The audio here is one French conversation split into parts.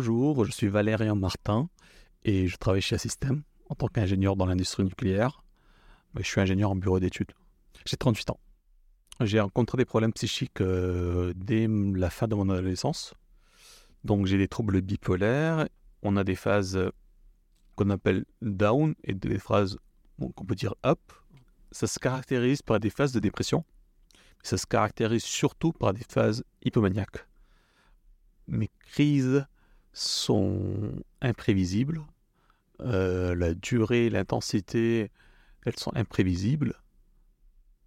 Bonjour, je suis Valérien Martin et je travaille chez Assystem en tant qu'ingénieur dans l'industrie nucléaire. Je suis ingénieur en bureau d'études. J'ai 38 ans. J'ai rencontré des problèmes psychiques euh, dès la fin de mon adolescence. Donc j'ai des troubles bipolaires. On a des phases qu'on appelle down et des phases qu'on peut dire up. Ça se caractérise par des phases de dépression. Ça se caractérise surtout par des phases hypomaniaques. Mes crises sont imprévisibles. Euh, la durée, l'intensité, elles sont imprévisibles.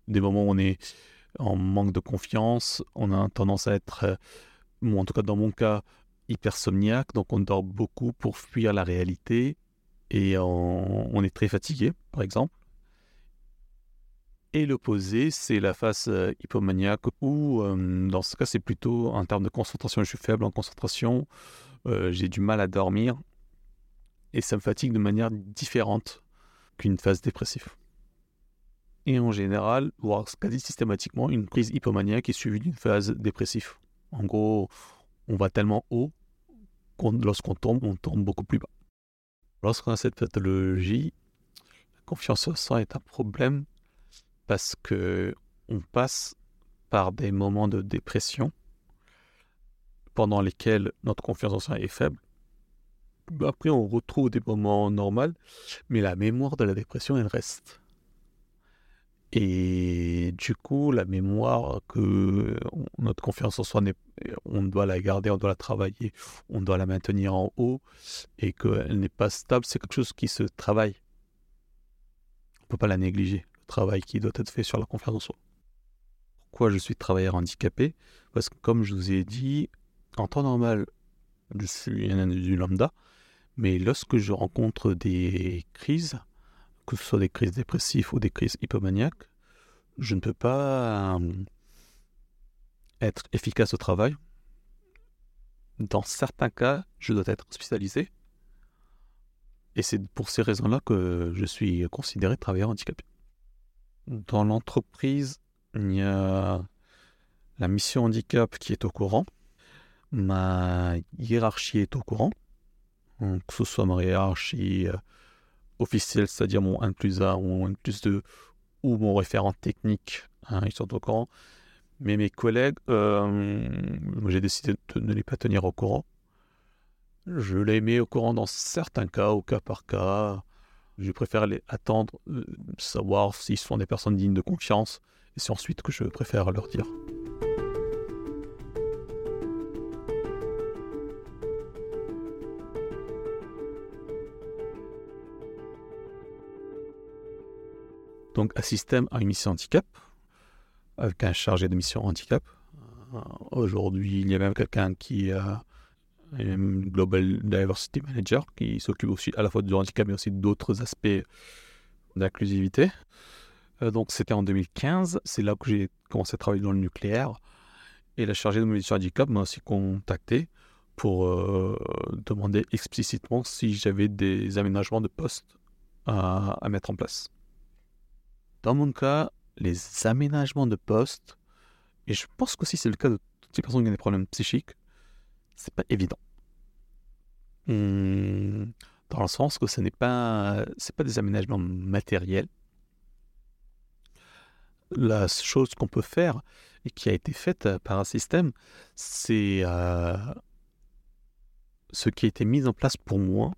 Des moments où on est en manque de confiance, on a tendance à être, euh, en tout cas dans mon cas, hypersomniaque, donc on dort beaucoup pour fuir la réalité et on, est très fatigué, par exemple. Et l'opposé, c'est la phase euh, hypomaniaque où, dans ce cas, c'est plutôt en termes de concentration, je suis faible en concentration, j'ai du mal à dormir, et ça me fatigue de manière différente qu'une phase dépressive. Et en général, voire quasi systématiquement, une crise hypomaniaque est suivie d'une phase dépressive. En gros, on va tellement haut qu'on, lorsqu'on tombe, on tombe beaucoup plus bas. Lorsqu'on a cette pathologie, la confiance en soi est un problème parce que on passe par des moments de dépression pendant lesquels notre confiance en soi est faible après, on retrouve des moments normaux, mais la mémoire de la dépression, elle reste. Et du coup, la mémoire que notre confiance en soi, on doit la garder, on doit la travailler, on doit la maintenir en haut, et qu'elle n'est pas stable, c'est quelque chose qui se travaille. On ne peut pas la négliger, le travail qui doit être fait sur la confiance en soi. Pourquoi je suis travailleur handicapé? Parce que comme je vous ai dit, en temps normal, je suis un individu lambda, mais lorsque je rencontre des crises, que ce soit des crises dépressives ou des crises hypomaniaques, je ne peux pas euh, être efficace au travail. Dans certains cas, je dois être hospitalisé. Et c'est pour ces raisons-là que je suis considéré travailleur handicapé. Dans l'entreprise, il y a la mission handicap qui est au courant. Ma hiérarchie est au courant que ce soit ma hiérarchie euh, officielle, c'est-à-dire mon 1 plus 1 ou mon 1 plus 2, ou mon référent technique, hein, ils sont au courant. Mais mes collègues, euh, j'ai décidé de ne les pas tenir au courant. Je les mets au courant dans certains cas, au cas par cas. Je préfère les attendre, euh, savoir s'ils sont des personnes dignes de confiance, et c'est ensuite que je préfère leur dire. Donc, Assystem a une mission handicap, avec un chargé de mission handicap. Euh, aujourd'hui, il y a même quelqu'un qui a un Global Diversity Manager qui s'occupe aussi à la fois du handicap mais aussi d'autres aspects d'inclusivité. Euh, donc, c'était en 2015. C'est là que j'ai commencé à travailler dans le nucléaire. Et la chargée de mission handicap m'a aussi contacté pour euh, demander explicitement si j'avais des aménagements de poste à mettre en place. Dans mon cas, les aménagements de poste, et je pense que si c'est le cas de toutes les personnes qui ont des problèmes psychiques, c'est pas évident. Hmm, dans le sens que ce n'est pas, c'est pas des aménagements matériels. La chose qu'on peut faire et qui a été faite par un système, c'est euh, ce qui a été mis en place pour moi.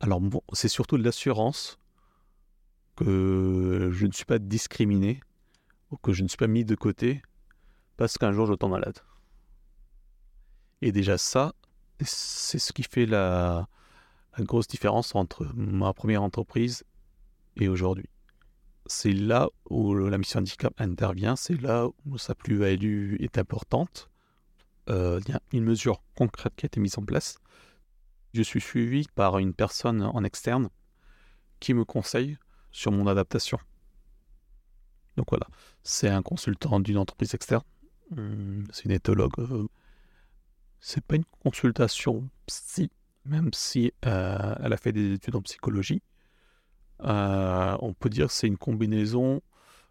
Alors bon, c'est surtout de l'assurance que je ne suis pas discriminé ou que je ne suis pas mis de côté parce qu'un jour je tombe malade. Et déjà ça, c'est ce qui fait la, grosse différence entre ma première entreprise et aujourd'hui. C'est là où la mission handicap intervient, c'est là où sa plus-value est importante. Euh, il y a une mesure concrète qui a été mise en place. Je suis suivi par une personne en externe qui me conseille sur mon adaptation. Donc voilà, c'est un consultant d'une entreprise externe. Hmm, c'est une éthologue. Euh, c'est pas une consultation psy, même si euh, elle a fait des études en psychologie. Euh, on peut dire que c'est une combinaison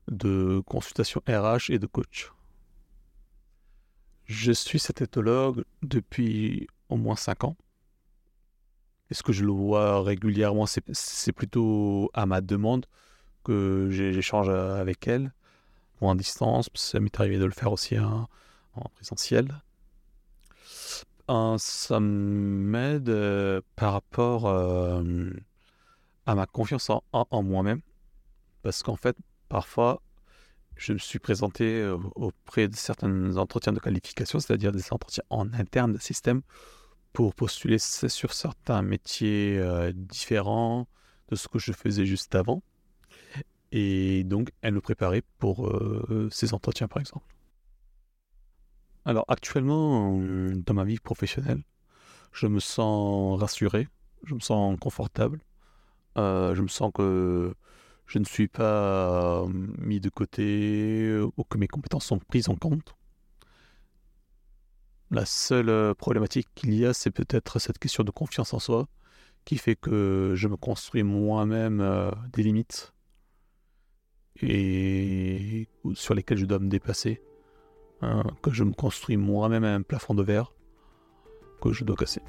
de consultation RH et de coach. Je suis cet éthologue depuis au moins 5 ans. Est-ce que je le vois régulièrement? C'est plutôt à ma demande que j'échange avec elle, ou en distance. Ça m'est arrivé de le faire aussi en présentiel. ça m'aide euh, par rapport euh, à ma confiance en moi-même. Parce qu'en fait, parfois, je me suis présenté euh, auprès de certains entretiens de qualification, c'est-à-dire des entretiens en interne de système, pour postuler sur certains métiers euh, différents de ce que je faisais juste avant. Et donc, elle me préparait pour euh, ces entretiens, par exemple. Alors, actuellement, dans ma vie professionnelle, je me sens rassuré, je me sens confortable, je me sens que je ne suis pas euh, mis de côté euh, ou que mes compétences sont prises en compte. La seule euh, problématique qu'il y a, c'est peut-être cette question de confiance en soi qui fait que je me construis moi-même des limites et sur lesquelles je dois me dépasser, hein, que je me construis moi-même un plafond de verre que je dois casser.